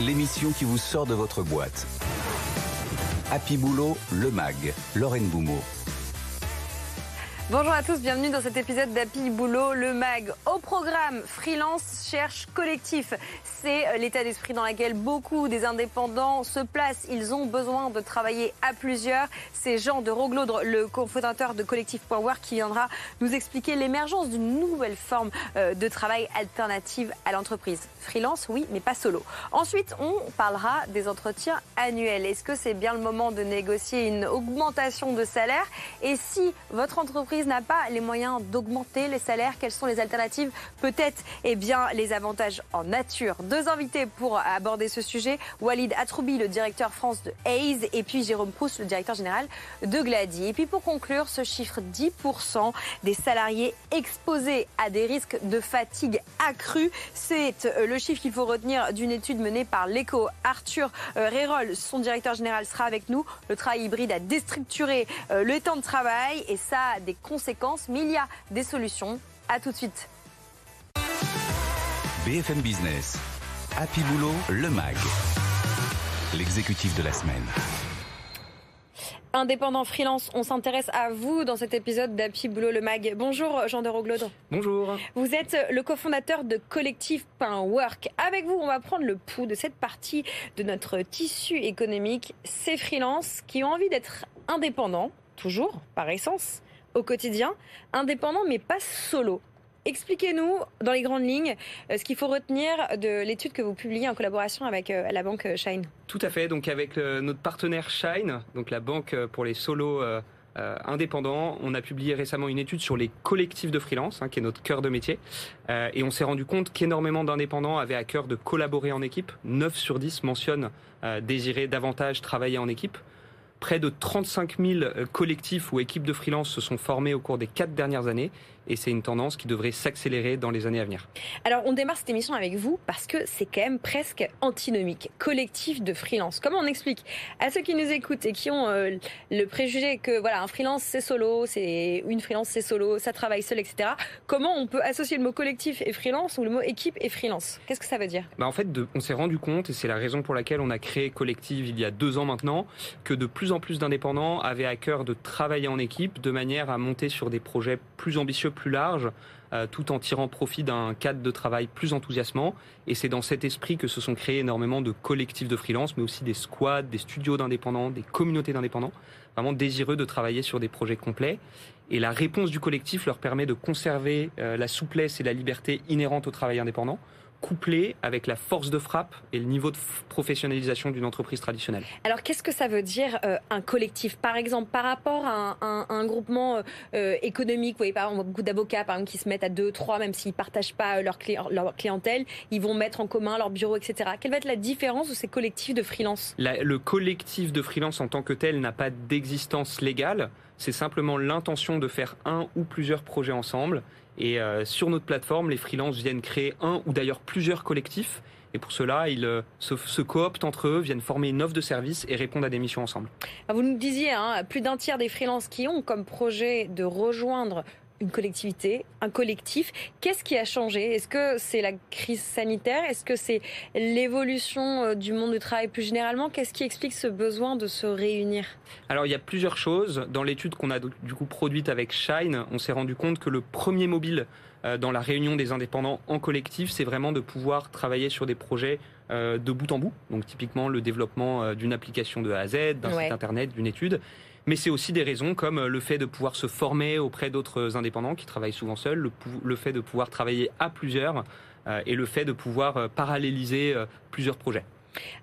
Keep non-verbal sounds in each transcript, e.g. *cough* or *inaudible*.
l'émission qui vous sort de votre boîte. Happy Boulot, le MAG, Lorraine Boumeau. Bonjour à tous, bienvenue dans cet épisode d'Happy Boulot, le MAG. Au programme, freelance cherche collectif. C'est l'état d'esprit dans lequel beaucoup des indépendants se placent. Ils ont besoin de travailler à plusieurs. C'est Jean de Roglaudre, le cofondateur de Collectif.work, qui viendra nous expliquer l'émergence d'une nouvelle forme euh, de travail alternative à l'entreprise. Freelance, oui, mais pas solo. Ensuite, on parlera des entretiens annuels. Est-ce que c'est bien le moment de négocier une augmentation de salaire? Et si votre entreprise n'a pas les moyens d'augmenter les salaires, quelles sont les alternatives? Peut-être eh bien, les avantages en nature. Deux invités pour aborder ce sujet. Walid Atroubi, le directeur France de Hayes, et puis Jérôme Proust, le directeur général de Glady. Et puis pour conclure, ce chiffre 10% des salariés exposés à des risques de fatigue accrue, c'est euh, le chiffre qu'il faut retenir d'une étude menée par l'ECO. Arthur euh, Rérol, son directeur général, sera avec nous. Le travail hybride a déstructuré euh, le temps de travail et ça a des conséquences, mais il y a des solutions. À tout de suite. BFM Business, Happy Boulot, le MAG, l'exécutif de la semaine. Indépendant freelance, on s'intéresse à vous dans cet épisode d'Happy Boulot le Mag. Bonjour Jean de Roglaudre. Bonjour. Vous êtes le cofondateur de Collectif.work. Avec vous, on va prendre le pouls de cette partie de notre tissu économique, ces freelances qui ont envie d'être indépendants, toujours par essence, au quotidien, indépendant mais pas solo. Expliquez-nous, dans les grandes lignes, euh, ce qu'il faut retenir de l'étude que vous publiez en collaboration avec euh, la banque Shine. Tout à fait. Donc avec euh, notre partenaire Shine, donc la banque pour les solos indépendants, on a publié récemment une étude sur les collectifs de freelance, hein, qui est notre cœur de métier, et on s'est rendu compte qu'énormément d'indépendants avaient à cœur de collaborer en équipe. 9 sur 10 mentionnent désirer davantage travailler en équipe. Près de 35 000 collectifs ou équipes de freelance se sont formés au cours des quatre dernières années et c'est une tendance qui devrait s'accélérer dans les années à venir. Alors on démarre cette émission avec vous parce que c'est quand même presque antinomique, collectif de freelance. Comment on explique à ceux qui nous écoutent et qui ont euh, le préjugé que voilà un freelance c'est solo, c'est une freelance c'est solo, ça travaille seul, etc. Comment on peut associer le mot collectif et freelance ou le mot équipe et freelance? Qu'est-ce que ça veut dire? Bah En fait, on s'est rendu compte et c'est la raison pour laquelle on a créé Collective il y a deux ans maintenant que de plus en plus d'indépendants avaient à cœur de travailler en équipe de manière à monter sur des projets plus ambitieux plus large, euh, tout en tirant profit d'un cadre de travail plus enthousiasmant. Et c'est dans cet esprit que se sont créés énormément de collectifs de freelance, mais aussi des squads, des studios d'indépendants, des communautés d'indépendants, vraiment désireux de travailler sur des projets complets. Et la réponse du collectif leur permet de conserver euh, la souplesse et la liberté inhérentes au travail indépendant, couplé avec la force de frappe et le niveau de professionnalisation d'une entreprise traditionnelle. Alors qu'est-ce que ça veut dire euh, un collectif? Par exemple, par rapport à un, groupement euh, économique, vous voyez par exemple beaucoup d'avocats par exemple, qui se mettent à deux, trois, même s'ils ne partagent pas leur, leur, clientèle, ils vont mettre en commun leur bureau, etc. Quelle va être la différence de ces collectifs de freelance? Le collectif de freelance en tant que tel n'a pas d'existence légale. C'est simplement l'intention de faire un ou plusieurs projets ensemble et euh, sur notre plateforme, les freelances viennent créer un ou d'ailleurs plusieurs collectifs. Et pour cela, ils euh, se, cooptent entre eux, viennent former une offre de service et répondent à des missions ensemble. Vous nous disiez, hein, plus d'un tiers des freelances qui ont comme projet de rejoindre une collectivité, un collectif. Qu'est-ce qui a changé? Est-ce que c'est la crise sanitaire? Est-ce que c'est l'évolution euh, du monde du travail plus généralement? Qu'est-ce qui explique ce besoin de se réunir? Alors il y a plusieurs choses. Dans l'étude qu'on a du coup produite avec Shine, on s'est rendu compte que le premier mobile euh, dans la réunion des indépendants en collectif, c'est vraiment de pouvoir travailler sur des projets euh, de bout en bout. Donc typiquement le développement d'une application de A à Z, d'un site internet, d'une étude mais c'est aussi des raisons comme euh, le fait de pouvoir se former auprès d'autres indépendants qui travaillent souvent seuls, le, fait de pouvoir travailler à plusieurs euh, et le fait de pouvoir euh, paralléliser plusieurs projets.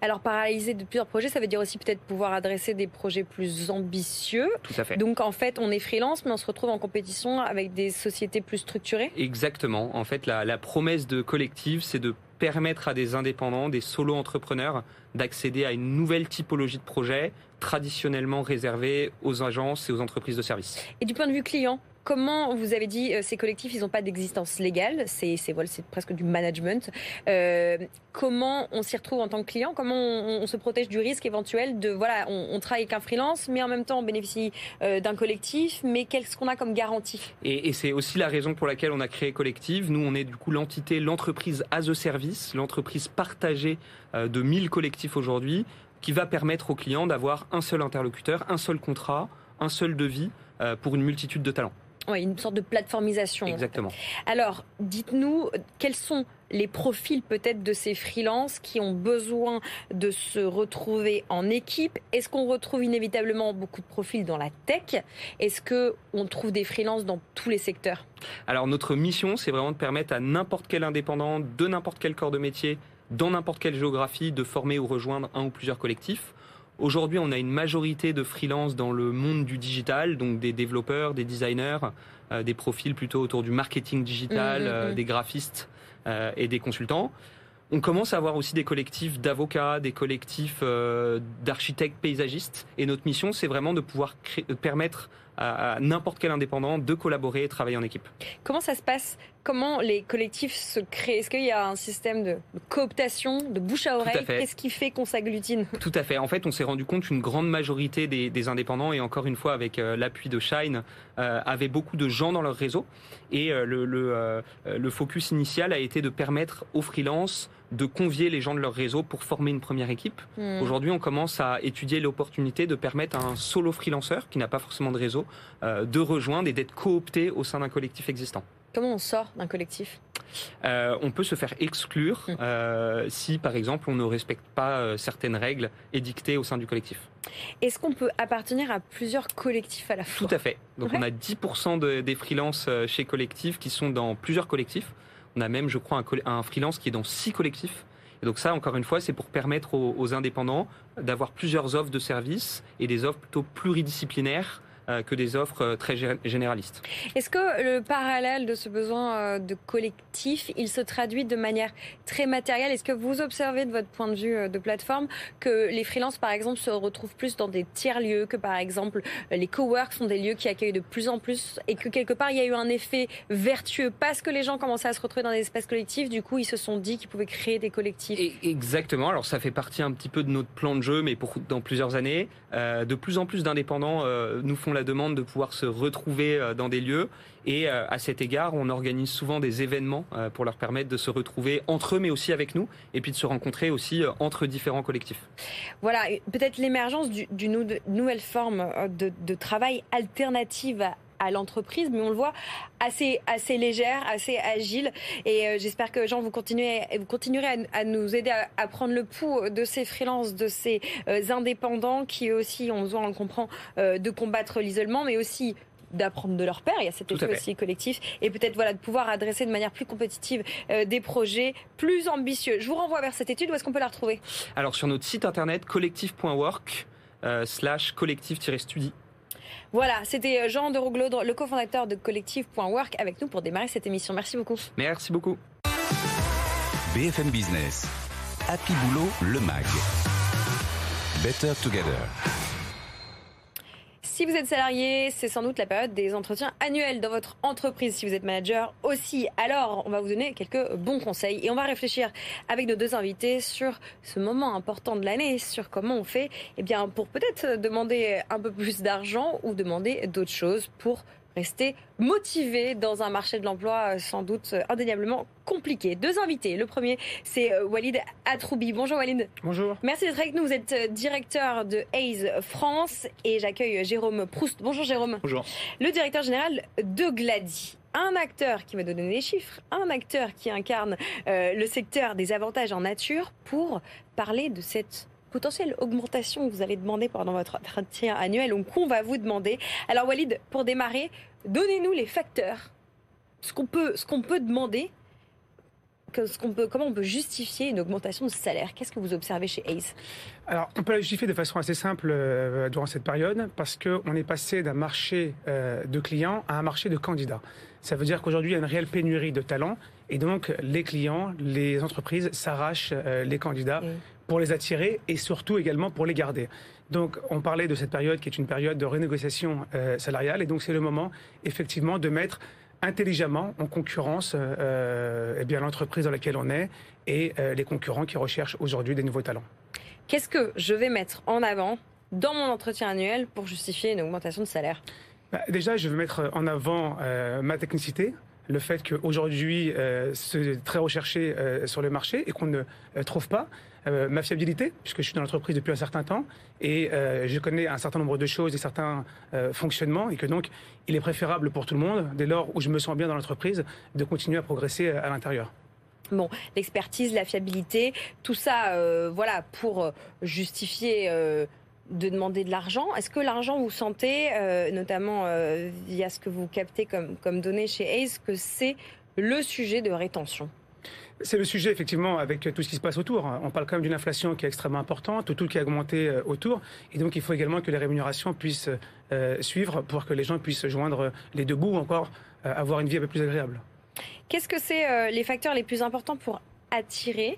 Alors, paralléliser de plusieurs projets, ça veut dire aussi peut-être pouvoir adresser des projets plus ambitieux. Tout à fait. Donc, en fait, on est freelance, mais on se retrouve en compétition avec des sociétés plus structurées. Exactement. En fait, la, la promesse de collective, c'est de permettre à des indépendants, des solo-entrepreneurs d'accéder à une nouvelle typologie de projet traditionnellement réservée aux agences et aux entreprises de services. Et du point de vue client, comment vous avez dit ces collectifs, ils n'ont pas d'existence légale, c'est voilà, presque du management. Euh, comment on s'y retrouve en tant que client? Comment on, se protège du risque éventuel de voilà, on, travaille avec un freelance, mais en même temps on bénéficie d'un collectif, mais qu'est-ce qu'on a comme garantie? Et, et c'est aussi la raison pour laquelle on a créé Collective. Nous, on est du coup l'entité, l'entreprise as a service, l'entreprise partagée de 1000 collectifs aujourd'hui, qui va permettre aux clients d'avoir un seul interlocuteur, un seul contrat, un seul devis pour une multitude de talents. Oui, une sorte de plateformisation. Exactement. Alors, dites-nous, quels sont les profils peut-être de ces freelances qui ont besoin de se retrouver en équipe? Est-ce qu'on retrouve inévitablement beaucoup de profils dans la tech? Est-ce qu'on trouve des freelances dans tous les secteurs? Alors, notre mission, c'est vraiment de permettre à n'importe quel indépendant de n'importe quel corps de métier, dans n'importe quelle géographie, de former ou rejoindre un ou plusieurs collectifs. Aujourd'hui, on a une majorité de freelance dans le monde du digital, donc des développeurs, des designers, euh, des profils plutôt autour du marketing digital, mmh, mmh, euh, mmh. des graphistes euh, et des consultants. On commence à avoir aussi des collectifs d'avocats, des collectifs d'architectes paysagistes. Et notre mission, c'est vraiment de pouvoir permettre à, n'importe quel indépendant de collaborer et travailler en équipe. Comment ça se passe Comment les collectifs se créent Est-ce qu'il y a un système de cooptation, de bouche à oreille Qu'est-ce qui fait qu'on s'agglutine Tout à fait. En fait, on s'est rendu compte qu'une grande majorité des, indépendants, et encore une fois avec euh, l'appui de Shine, euh, avaient beaucoup de gens dans leur réseau. Et euh, le, le, focus initial a été de permettre aux freelances de convier les gens de leur réseau pour former une première équipe. Hmm. Aujourd'hui, on commence à étudier l'opportunité de permettre à un solo freelanceur qui n'a pas forcément de réseau de rejoindre et d'être coopté au sein d'un collectif existant. Comment on sort d'un collectif? Euh, On peut se faire exclure hmm. euh, si, par exemple, on ne respecte pas certaines règles édictées au sein du collectif. Est-ce qu'on peut appartenir à plusieurs collectifs à la fois? Tout à fait. Donc on a 10% des freelances chez Collectif qui sont dans plusieurs collectifs. On a même, je crois, un, freelance qui est dans six collectifs. Et donc ça, encore une fois, c'est pour permettre aux indépendants d'avoir plusieurs offres de services et des offres plutôt pluridisciplinaires euh, que des offres euh, très généralistes. Est-ce que le parallèle de ce besoin euh, de collectif, il se traduit de manière très matérielle? Est-ce que vous observez de votre point de vue de plateforme que les freelances, par exemple, se retrouvent plus dans des tiers-lieux, que par exemple les coworks sont des lieux qui accueillent de plus en plus et que quelque part il y a eu un effet vertueux parce que les gens commençaient à se retrouver dans des espaces collectifs, du coup ils se sont dit qu'ils pouvaient créer des collectifs? Exactement, alors ça fait partie un petit peu de notre plan de jeu, mais pour, dans plusieurs années. de plus en plus d'indépendants nous font la demande de pouvoir se retrouver euh, dans des lieux. Et euh, à cet égard, on organise souvent des événements euh, pour leur permettre de se retrouver entre eux, mais aussi avec nous, et puis de se rencontrer aussi entre différents collectifs. Voilà, peut-être l'émergence d'une nouvelle forme de, travail alternative à l'entreprise, mais on le voit assez, assez légère, assez agile. Et euh, j'espère que Jean, vous continuez, vous continuerez à, nous aider à, prendre le pouls de ces freelances, de ces euh, indépendants qui aussi ont besoin, on le comprend, euh, de combattre l'isolement, mais aussi d'apprendre de leur père. Il y a cet effet aussi collectif. Et peut-être voilà, de pouvoir adresser de manière plus compétitive des projets plus ambitieux. Je vous renvoie vers cette étude. Où est-ce qu'on peut la retrouver? Alors sur notre site internet collectif.work slash collectif-study. Voilà, c'était euh, Jean de Rouglodre, le cofondateur de collectif.work avec nous pour démarrer cette émission. Merci beaucoup. Merci beaucoup. BFM Business. Happy Boulot, le MAG. Better Together. Si vous êtes salarié, c'est sans doute la période des entretiens annuels dans votre entreprise. Si vous êtes manager aussi, alors on va vous donner quelques bons conseils et on va réfléchir avec nos deux invités sur ce moment important de l'année, sur comment on fait, eh bien, pour peut-être demander un peu plus d'argent ou demander d'autres choses pour rester motivé dans un marché de l'emploi euh, sans doute euh, indéniablement compliqué. Deux invités. Le premier, c'est euh, Walid Atroubi. Bonjour Walid. Bonjour. Merci d'être avec nous. Vous êtes directeur de Hayes France et j'accueille Jérôme Proust. Bonjour Jérôme. Bonjour. Le directeur général de Glady un acteur qui va donner des chiffres, un acteur qui incarne le secteur des avantages en nature pour parler de cette potentielle augmentation que vous allez demander pendant votre entretien annuel Donc, qu'on va vous demander. Alors Walid, pour démarrer, donnez-nous les facteurs, ce qu'on peut, ce qu'on peut demander ce qu'on peut, comment on peut justifier une augmentation de salaire Qu'est-ce que vous observez chez Ace? Alors, on peut la justifier de façon assez simple euh, durant cette période parce qu'on est passé d'un marché euh, de clients à un marché de candidats. Ça veut dire qu'aujourd'hui, il y a une réelle pénurie de talents et donc les clients, les entreprises s'arrachent euh, les candidats pour les attirer et surtout également pour les garder. Donc, on parlait de cette période qui est une période de renégociation euh, salariale, et donc c'est le moment, effectivement, de mettre intelligemment en concurrence euh, eh bien l'entreprise dans laquelle on est et euh, les concurrents qui recherchent aujourd'hui des nouveaux talents. Qu'est-ce que je vais mettre en avant dans mon entretien annuel pour justifier une augmentation de salaire? Bah, Déjà, je veux mettre en avant ma technicité, le fait qu'aujourd'hui, c'est très recherché sur le marché et qu'on ne trouve pas. Euh, ma fiabilité, puisque je suis dans l'entreprise depuis un certain temps et euh, je connais un certain nombre de choses et certains euh, fonctionnements et que donc il est préférable pour tout le monde, dès lors où je me sens bien dans l'entreprise, de continuer à progresser à l'intérieur. Bon, l'expertise, la fiabilité, tout ça, voilà, pour justifier de demander de l'argent. Est-ce que l'argent, vous sentez, notamment via ce que vous captez comme, comme données chez ACE, que c'est le sujet de rétention? C'est le sujet, effectivement, avec tout ce qui se passe autour. On parle quand même d'une inflation qui est extrêmement importante, tout qui a augmenté euh, autour. Et donc, il faut également que les rémunérations puissent euh, suivre pour que les gens puissent joindre les deux bouts ou encore euh, avoir une vie un peu plus agréable. Qu'est-ce que c'est les facteurs les plus importants pour attirer,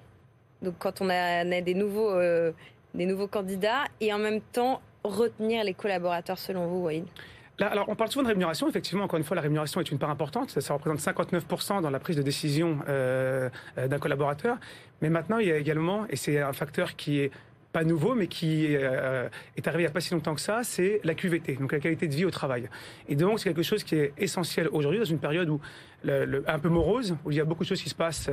donc quand on a, des, nouveaux, des nouveaux candidats, et en même temps retenir les collaborateurs selon vous, Alors, on parle souvent de rémunération. Effectivement, encore une fois, la rémunération est une part importante. Ça, représente 59% dans la prise de décision euh, euh, d'un collaborateur. Mais maintenant, il y a également, et c'est un facteur qui est pas nouveau, mais qui euh, est arrivé il n'y a pas si longtemps que ça, c'est la QVT, donc la qualité de vie au travail. Et donc, c'est quelque chose qui est essentiel aujourd'hui, dans une période où un peu morose, où il y a beaucoup de choses qui se passent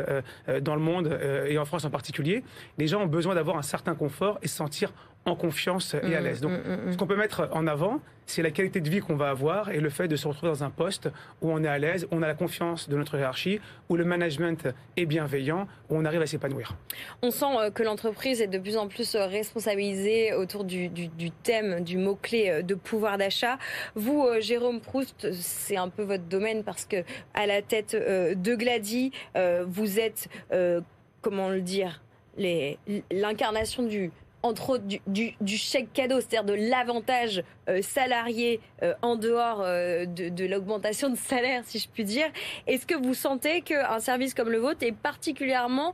dans le monde, et en France en particulier. Les gens ont besoin d'avoir un certain confort et se sentir en confiance et à mmh, l'aise. Donc, mmh, mmh, ce qu'on peut mettre en avant, c'est la qualité de vie qu'on va avoir et le fait de se retrouver dans un poste où on est à l'aise, où on a la confiance de notre hiérarchie, où le management est bienveillant, où on arrive à s'épanouir. On sent euh, que l'entreprise est de plus en plus euh, responsabilisée autour du, thème, du mot-clé euh, de pouvoir d'achat. Vous, Jérôme Proust, c'est un peu votre domaine parce que à la tête de Glady, vous êtes, comment le dire, l'incarnation du entre autres du, chèque cadeau, c'est-à-dire de l'avantage euh, salarié euh, en dehors euh, de, l'augmentation de salaire, si je puis dire. Est-ce que vous sentez qu'un service comme le vôtre est particulièrement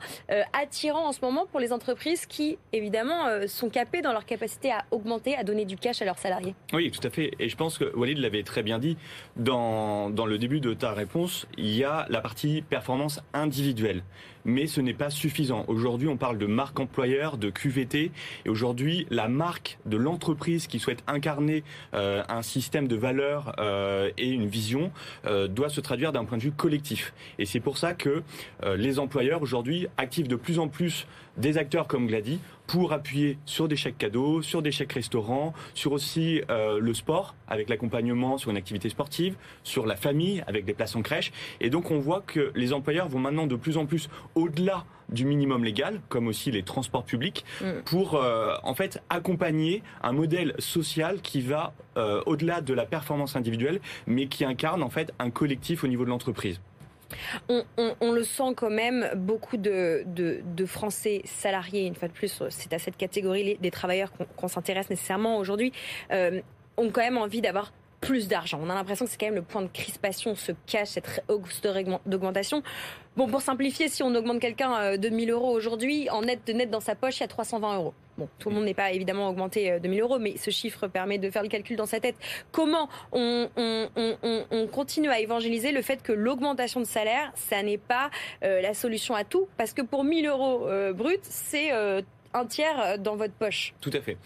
attirant en ce moment pour les entreprises qui, évidemment, sont capées dans leur capacité à augmenter, à donner du cash à leurs salariés? Oui, tout à fait. Et je pense que Walid l'avait très bien dit. Dans, dans le début de ta réponse, il y a la partie performance individuelle mais ce n'est pas suffisant. Aujourd'hui, on parle de marque employeur, de QVT, et aujourd'hui, la marque de l'entreprise qui souhaite incarner euh, un système de valeurs euh, et une vision euh, doit se traduire d'un point de vue collectif. Et c'est pour ça que les employeurs aujourd'hui activent de plus en plus des acteurs comme Glady pour appuyer sur des chèques cadeaux, sur des chèques restaurants, sur aussi euh, le sport avec l'accompagnement sur une activité sportive, sur la famille avec des places en crèche. Et donc on voit que les employeurs vont maintenant de plus en plus au-delà du minimum légal, comme aussi les transports publics, mm. pour euh, en fait accompagner un modèle social qui va euh, au-delà de la performance individuelle, mais qui incarne en fait un collectif au niveau de l'entreprise. On, le sent quand même, beaucoup de, Français salariés, une fois de plus, c'est à cette catégorie des travailleurs qu'on s'intéresse nécessairement aujourd'hui, euh, ont quand même envie d'avoir plus d'argent. On a l'impression que c'est quand même le point de crispation, se cache cette hausse d'augmentation. Bon, pour simplifier, si on augmente quelqu'un euh, de 1000 euros aujourd'hui, en net de net dans sa poche, il y a 320 euros. Bon, tout le monde n'est pas évidemment augmenté euh, de 1000 euros, mais ce chiffre permet de faire le calcul dans sa tête. Comment on, continue à évangéliser le fait que l'augmentation de salaire, ça n'est pas euh, la solution à tout? Parce que pour 1000 euros brut, c'est un tiers dans votre poche. Tout à fait.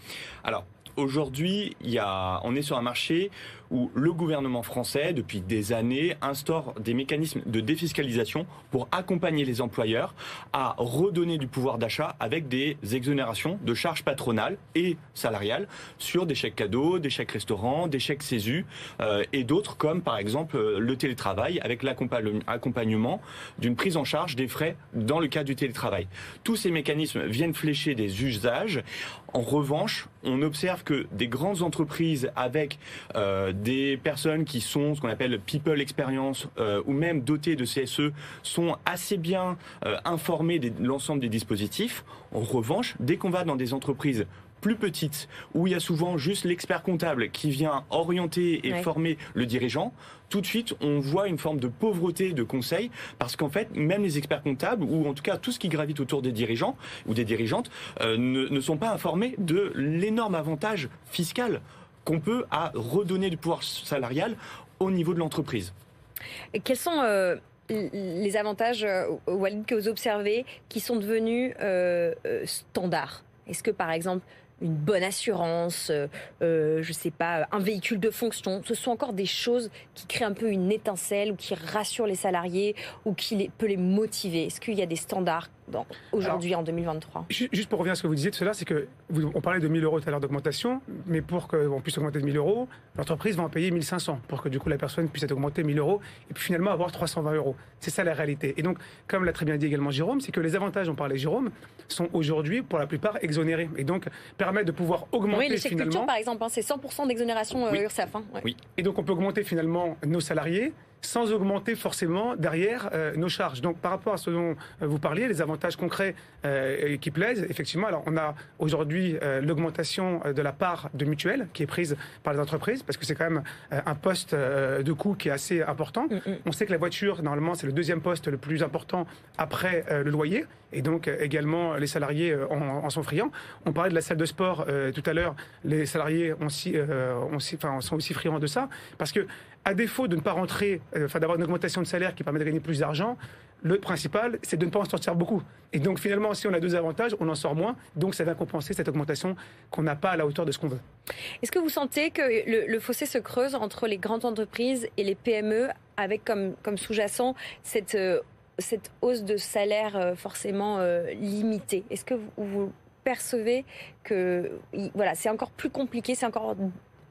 Alors, aujourd'hui, on est sur un marché où le gouvernement français, depuis des années, instaure des mécanismes de défiscalisation pour accompagner les employeurs à redonner du pouvoir d'achat avec des exonérations de charges patronales et salariales sur des chèques cadeaux, des chèques restaurants, des chèques CESU euh, et d'autres comme par exemple euh, le télétravail avec l'accompagnement d'une prise en charge des frais dans le cas du télétravail. Tous ces mécanismes viennent flécher des usages. En revanche, on observe que des grandes entreprises avec euh, des personnes qui sont ce qu'on appelle people experience euh, ou même dotées de CSE sont assez bien euh, informées de l'ensemble des dispositifs. En revanche, dès qu'on va dans des entreprises plus petites, où il y a souvent juste l'expert comptable qui vient orienter et Ouais. former le dirigeant, tout de suite, on voit une forme de pauvreté de conseil, parce qu'en fait, même les experts comptables, ou en tout cas tout ce qui gravite autour des dirigeants ou des dirigeantes, euh, ne, ne sont pas informés de l'énorme avantage fiscal qu'on peut à redonner du pouvoir salarial au niveau de l'entreprise. Quels sont euh, les avantages, euh, Walid, que vous observez qui sont devenus euh, standards? Est-ce que, par exemple, une bonne assurance, euh, euh, je sais pas, un véhicule de fonction, ce sont encore des choses qui créent un peu une étincelle ou qui rassurent les salariés ou qui les, peut les motiver Est-ce qu'il y a des standards aujourd'hui en 2023 Ju- Juste pour revenir à ce que vous disiez de cela, c'est que vous- on parlait de 1000 euros tout à l'heure d'augmentation, mais pour qu'on puisse augmenter de 1000 euros, l'entreprise va en payer 1500 pour que du coup la personne puisse être augmentée 1000 euros et puis finalement avoir 320 euros. C'est ça la réalité. Et donc, comme l'a très bien dit également Jérôme, c'est que les avantages dont parlait Jérôme sont aujourd'hui pour la plupart exonérés et donc de pouvoir augmenter Oui, les chèques finalement. culture, par exemple, hein, c'est 100% d'exonération euh, Oui. URSAF. hein, ouais. Oui. Et donc on peut augmenter finalement nos salariés sans augmenter forcément derrière euh, nos charges. Donc par rapport à ce dont euh, vous parliez, les avantages concrets euh, qui plaisent, effectivement, alors on a aujourd'hui euh, l'augmentation de la part de mutuelle qui est prise par les entreprises, parce que c'est quand même un poste de coût qui est assez important. Mm, mm. On sait que la voiture, normalement, c'est le deuxième poste le plus important après le loyer. Et donc, également, les salariés en, en sont friands. On parlait de la salle de sport tout à l'heure. Les salariés ont enfin, sont aussi friands de ça. Parce que, à défaut de ne pas rentrer, euh, enfin, d'avoir une augmentation de salaire qui permet de gagner plus d'argent, le principal, c'est de ne pas en sortir beaucoup. Et donc, finalement, si on a deux avantages, on en sort moins. Donc, ça va compenser cette augmentation qu'on n'a pas à la hauteur de ce qu'on veut. Est-ce que vous sentez que le, fossé se creuse entre les grandes entreprises et les PME avec comme, comme sous-jacent cette, euh, cette hausse de salaire euh, forcément limitée? Est-ce que vous, vous percevez que il- voilà, c'est encore plus compliqué, c'est encore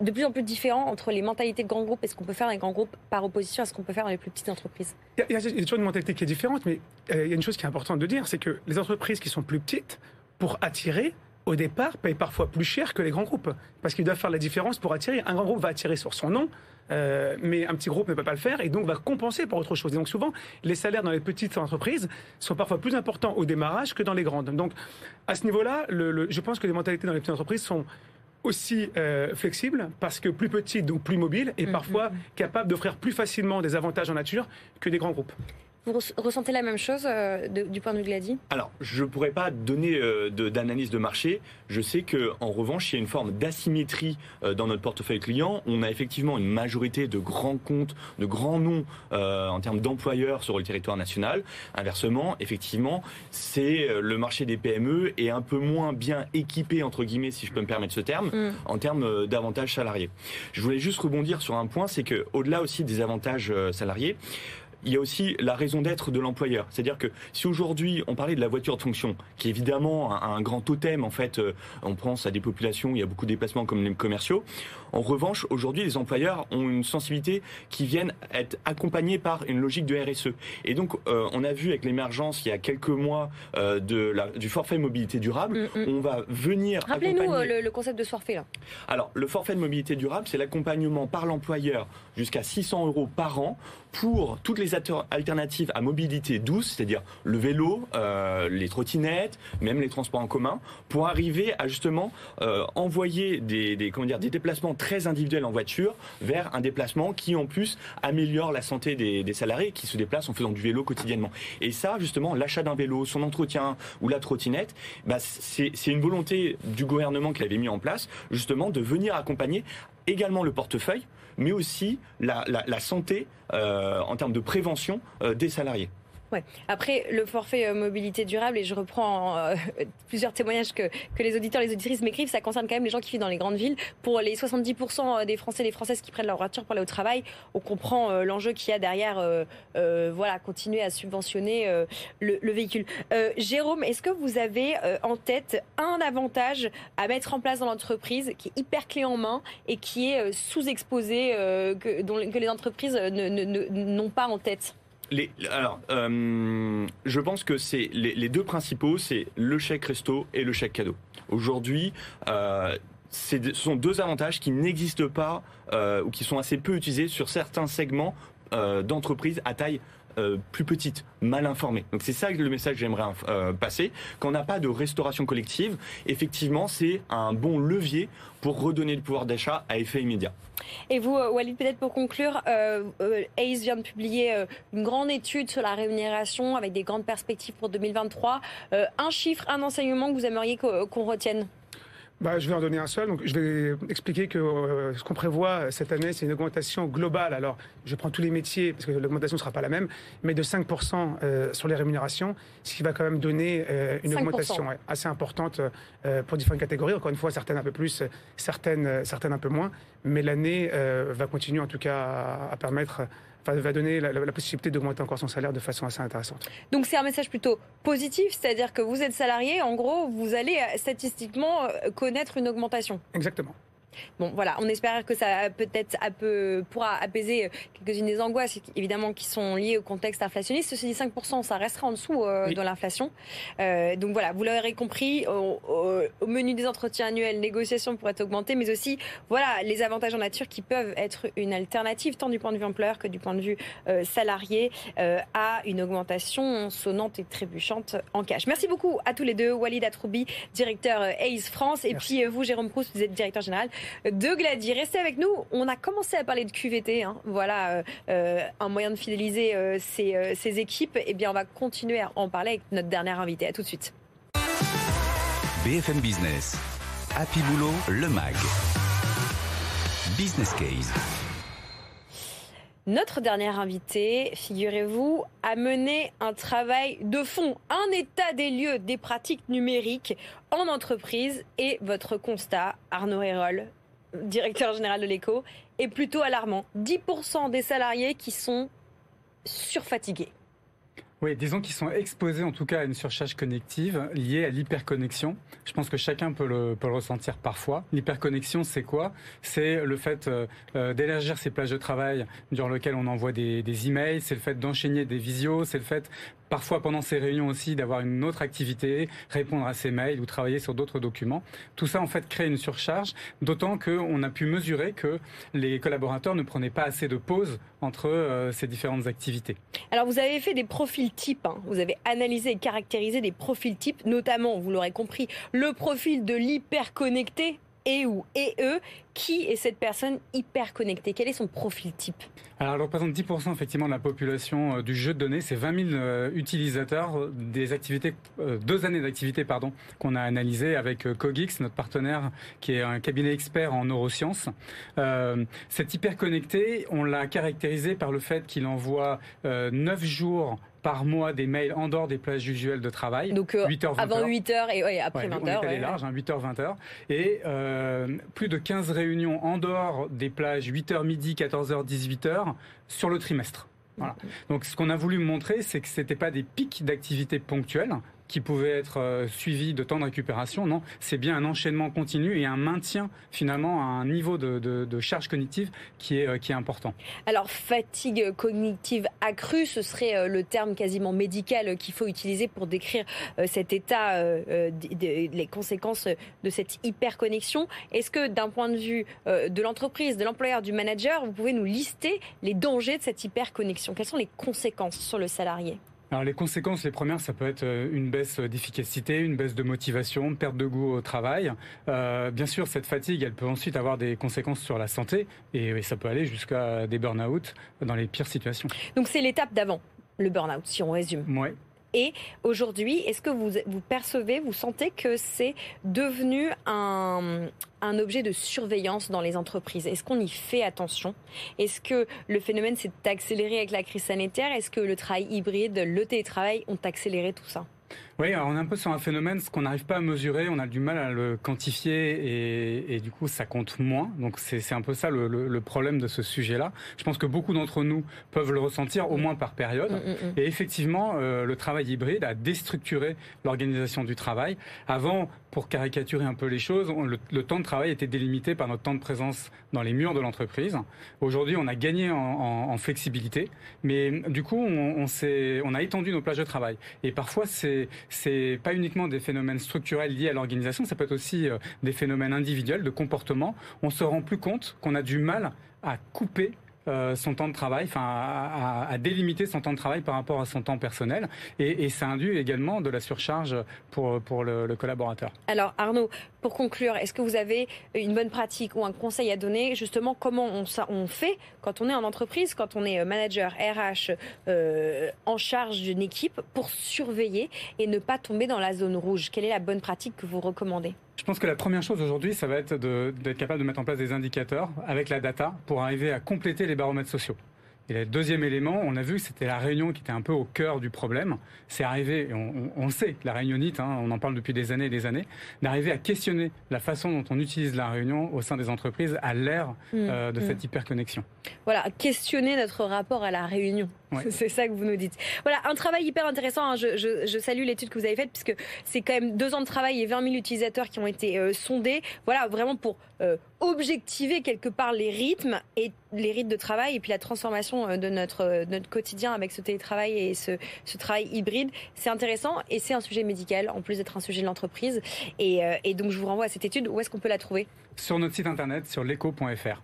de plus en plus différent entre les mentalités de grands groupes et ce qu'on peut faire dans les grands groupes par opposition à ce qu'on peut faire dans les plus petites entreprises Il y, a, y a toujours une mentalité qui est différente, mais euh, il y a une chose qui est importante de dire, c'est que les entreprises qui sont plus petites, pour attirer, au départ, payent parfois plus cher que les grands groupes. Parce qu'ils doivent faire la différence pour attirer. Un grand groupe va attirer sur son nom, euh, mais un petit groupe ne peut pas le faire et donc va compenser par autre chose. Et donc souvent, les salaires dans les petites entreprises sont parfois plus importants au démarrage que dans les grandes. Donc à ce niveau-là, je pense que les mentalités dans les petites entreprises sont aussi euh, flexibles parce que plus petites, donc plus mobiles et Mm, parfois capables d'offrir plus facilement des avantages en nature que des grands groupes. Vous res- ressentez la même chose euh, de- du point de vue de Gladys Alors, je ne pourrais pas donner euh, d'analyse de, marché. Je sais que, en revanche, il y a une forme d'asymétrie euh, dans notre portefeuille client. On a effectivement une majorité de grands comptes, de grands noms en termes d'employeurs sur le territoire national. Inversement, effectivement, c'est le marché des PME est un peu moins bien équipé entre guillemets, si je peux me permettre ce terme, Mm. en termes d'avantages salariés. Je voulais juste rebondir sur un point, c'est que au-delà aussi des avantages salariés il y a aussi la raison d'être de l'employeur. C'est-à-dire que si aujourd'hui on parlait de la voiture de fonction, qui est évidemment un, un grand totem, en fait, euh, on pense à des populations, où il y a beaucoup de déplacements comme les commerciaux. En revanche, aujourd'hui, les employeurs ont une sensibilité qui viennent être accompagnés par une logique de RSE. Et donc, euh, on a vu avec l'émergence il y a quelques mois euh, de la, du forfait mobilité durable, Mm, mm. on va venir Rappelez-nous accompagner- le, le concept de forfait là. alors, le forfait de mobilité durable, c'est l'accompagnement par l'employeur jusqu'à 600 euros par an pour toutes les alter- alternatives à mobilité douce, c'est-à-dire le vélo, euh, les trottinettes, même les transports en commun, pour arriver à justement euh, envoyer des, comment dire, des déplacements très individuels en voiture vers un déplacement qui en plus améliore la santé des, salariés qui se déplacent en faisant du vélo quotidiennement. Et ça, justement, l'achat d'un vélo, son entretien ou la trottinette, bah, c'est c'est une volonté du gouvernement qui l'avait mis en place, justement, de venir accompagner également le portefeuille, mais aussi la, santé euh, en termes de prévention euh, des salariés. Ouais. Après, le forfait euh, mobilité durable, et je reprends euh, *laughs* plusieurs témoignages que, les auditeurs, les auditrices m'écrivent, ça concerne quand même les gens qui vivent dans les grandes villes. Pour les 70% des Français et des Françaises qui prennent leur voiture pour aller au travail, on comprend euh, l'enjeu qu'il y a derrière, euh, euh, voilà, continuer à subventionner euh, le, le véhicule. Euh, Jérôme, est-ce que vous avez euh, en tête un avantage à mettre en place dans l'entreprise qui est hyper clé en main et qui est euh, sous-exposé, euh, que, les entreprises euh, n'ont pas en tête? Alors, euh, je pense que c'est les, deux principaux, c'est le chèque resto et le chèque cadeau. Aujourd'hui, euh, ce sont deux avantages qui n'existent pas euh, ou qui sont assez peu utilisés sur certains segments d'entreprises à taille euh, plus petite, mal informée. Donc c'est ça le message que j'aimerais euh, passer. Quand on n'a pas de restauration collective, effectivement, c'est un bon levier pour redonner le pouvoir d'achat à effet immédiat. Et vous, euh, Walid, peut-être pour conclure, ACE vient de publier une grande étude sur la rémunération avec des grandes perspectives pour 2023. Euh, un chiffre, un enseignement que vous aimeriez qu'o- qu'on retienne? Bah, je vais en donner un seul. Donc, je vais expliquer que euh, ce qu'on prévoit cette année, c'est une augmentation globale. Alors, je prends tous les métiers parce que l'augmentation ne sera pas la même, mais de 5% euh, sur les rémunérations, ce qui va quand même donner euh, une 5%. augmentation ouais, assez importante euh, pour différentes catégories. Encore une fois, certaines un peu plus, certaines, certaines un peu moins. Mais l'année euh, va continuer en tout cas à, à permettre, va donner la, la- la possibilité d'augmenter encore son salaire de façon assez intéressante. Donc c'est un message plutôt positif, c'est-à-dire que vous êtes salarié, en gros, vous allez euh, statistiquement euh, connaître une augmentation. Exactement. Bon, voilà, on espère que ça peut-être un peu pourra apaiser euh, quelques-unes des angoisses, évidemment, qui sont liées au contexte inflationniste. Ceci dit, 5%, ça restera en dessous euh, Oui. de l'inflation. Euh, donc voilà, vous l'aurez compris, au, au- au menu des entretiens annuels, négociations pourraient augmenter, mais aussi, voilà, les avantages en nature qui peuvent être une alternative, tant du point de vue employeur que du point de vue euh, salarié, à une augmentation sonnante et trébuchante en cash. Merci beaucoup à tous les deux, Walid Atroubi, directeur ACE France, et Merci. puis vous, Jérôme Proust, vous êtes directeur général de Glady. Restez avec nous. On a commencé à parler de QVT. hein. Voilà euh, euh, un moyen de fidéliser euh, ces, euh, ces équipes. Et bien, on va continuer à en parler avec notre dernière invitée. À tout de suite. BFM Business. Happy Boulot, le MAG. Business Case. Notre dernière invitée, figurez-vous, a mené un travail de fond, un état des lieux des pratiques numériques en entreprise. Et votre constat, Arnaud Hérol, directeur général de l'ECO, est plutôt alarmant. 10% des salariés qui sont surfatigués. Oui, disons qu'ils sont exposés en tout cas à une surcharge connective liée à l'hyperconnexion. Je pense que chacun peut le, peut le ressentir parfois. L'hyperconnexion, c'est quoi? C'est le fait euh, euh, d'élargir ses plages de travail durant lesquelles on envoie des, des emails, c'est le fait d'enchaîner des visios, c'est le fait parfois pendant ces réunions aussi d'avoir une autre activité, répondre à ses mails ou travailler sur d'autres documents. Tout ça en fait crée une surcharge, d'autant qu'on a pu mesurer que les collaborateurs ne prenaient pas assez de pauses entre euh, ces différentes activités. Alors vous avez fait des profils types, hein. vous avez analysé et caractérisé des profils types, notamment, vous l'aurez compris, le profil de l'hyper connecté et ou et eux. Qui est cette personne hyper connectée? Quel est son profil type? Alors, elle représente 10% effectivement de la population euh, du jeu de données. C'est 20 000 euh, utilisateurs euh, des activités, deux années d'activité, pardon, qu'on a analysé avec Cogix, notre partenaire, qui est un cabinet expert en neurosciences. Euh, cet hyper connecté, on l'a caractérisé par le fait qu'il envoie euh, 9 jours par mois des mails en dehors des plages usuelles de travail. Donc euh, 8h, 20h. avant 8h et ouais, après Ouais, 20h. on est allé ouais. large, hein, 8h, 20h. Et euh, plus de 15 réunions en dehors des plages 8h midi, 14h, 18h sur le trimestre. Voilà. Donc ce qu'on a voulu montrer, c'est que c'était pas des pics d'activité ponctuels qui pouvaient être euh, suivis de temps de récupération. Non, c'est bien un enchaînement continu et un maintien finalement à un niveau de, charge cognitive qui est, euh, qui est important. Alors fatigue cognitive accrue, ce serait euh, le terme quasiment médical qu'il faut utiliser pour décrire cet état, les conséquences de cette hyperconnexion. Est-ce que d'un point de vue de l'entreprise, de l'employeur, du manager, vous pouvez nous lister les dangers de cette hyperconnexion? Quelles sont les conséquences sur le salarié? Alors les conséquences, les premières, ça peut être euh, une baisse d'efficacité, une baisse de motivation, perte de goût au travail. Euh, bien sûr, cette fatigue, elle peut ensuite avoir des conséquences sur la santé et, et ça peut aller jusqu'à des burn-out dans les pires situations. Donc c'est l'étape d'avant, le burn-out, si on résume. Ouais. Et aujourd'hui, est-ce que vous, percevez, vous sentez que c'est devenu un, un objet de surveillance dans les entreprises? Est-ce qu'on y fait attention? Est-ce que le phénomène s'est accéléré avec la crise sanitaire? Est-ce que le travail hybride, le télétravail ont accéléré tout ça? Oui, alors on est un peu sur un phénomène, ce qu'on n'arrive pas à mesurer, on a du mal à le quantifier et, et du coup ça compte moins. Donc c'est un peu ça le, le- le problème de ce sujet-là. Je pense que beaucoup d'entre nous peuvent le ressentir, au moins par période. Mm, mm, mm. Et effectivement, euh, le travail hybride a déstructuré l'organisation du travail. Avant, pour caricaturer un peu les choses, on- le, le temps de travail était délimité par notre temps de présence dans les murs de l'entreprise. Aujourd'hui, on a gagné en, en- en flexibilité, mais du coup, on, on, s'est- on a étendu nos plages de travail. Et parfois, c'est c'est pas uniquement des phénomènes structurels liés à l'organisation, ça peut être aussi des phénomènes individuels de comportement. On se rend plus compte qu'on a du mal à couper euh, son temps de travail, enfin à, délimiter son temps de travail par rapport à son temps personnel, et, ça induit également de la surcharge pour pour le, collaborateur. Alors Arnaud, pour conclure, est-ce que vous avez une bonne pratique ou un conseil à donner justement comment on, fait quand on est en entreprise, quand on est euh, manager RH euh, en charge d'une équipe pour surveiller et ne pas tomber dans la zone rouge? Quelle est la bonne pratique que vous recommandez? Je pense que la première chose aujourd'hui, ça va être d'être capable de mettre en place des indicateurs avec la data pour arriver à compléter les baromètres sociaux. Et le deuxième élément, on a vu que c'était la réunion qui était un peu au cœur du problème. C'est arrivé, on, on, sait, la réunionite, hein, on en parle depuis des années et des années, d'arriver à questionner la façon dont on utilise la réunion au sein des entreprises à l'ère mmh, euh, de mmh. cette hyperconnexion. Voilà, questionner notre rapport à la réunion. *laughs* C'est ça que vous nous dites. Voilà, un travail hyper intéressant. Hein. Je, je, je, salue l'étude que vous avez faite puisque c'est quand même deux ans de travail et 20 000 utilisateurs qui ont été euh, sondés. Voilà, vraiment pour euh, objectiver quelque part les rythmes et les rythmes de travail et puis la transformation euh, de notre, notre quotidien avec ce télétravail et ce, travail hybride. C'est intéressant et c'est un sujet médical en plus d'être un sujet de l'entreprise. Et, et donc je vous renvoie à cette étude. Où est-ce qu'on peut la trouver? Sur notre site internet, sur leco.fr.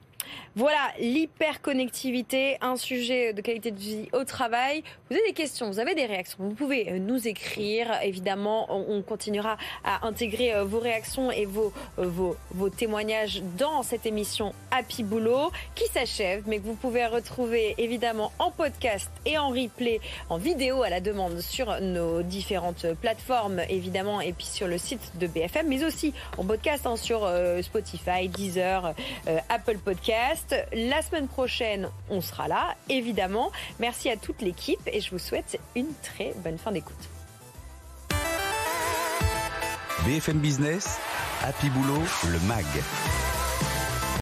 Voilà, l'hyperconnectivité, un sujet de qualité de vie au travail. Vous avez des questions, vous avez des réactions, vous pouvez euh, nous écrire. Évidemment, on continuera à intégrer euh, vos réactions et vos, euh, vos, témoignages dans cette émission Happy Boulot qui s'achève, mais que vous pouvez retrouver évidemment en podcast et en replay, en vidéo à la demande sur nos différentes plateformes, évidemment, et puis sur le site de BFM, mais aussi en podcast hein, sur Spotify, Deezer, Apple La semaine prochaine, on sera là, évidemment. Merci à toute l'équipe et je vous souhaite une très bonne fin d'écoute. BFM Business, Happy Boulot, le MAG.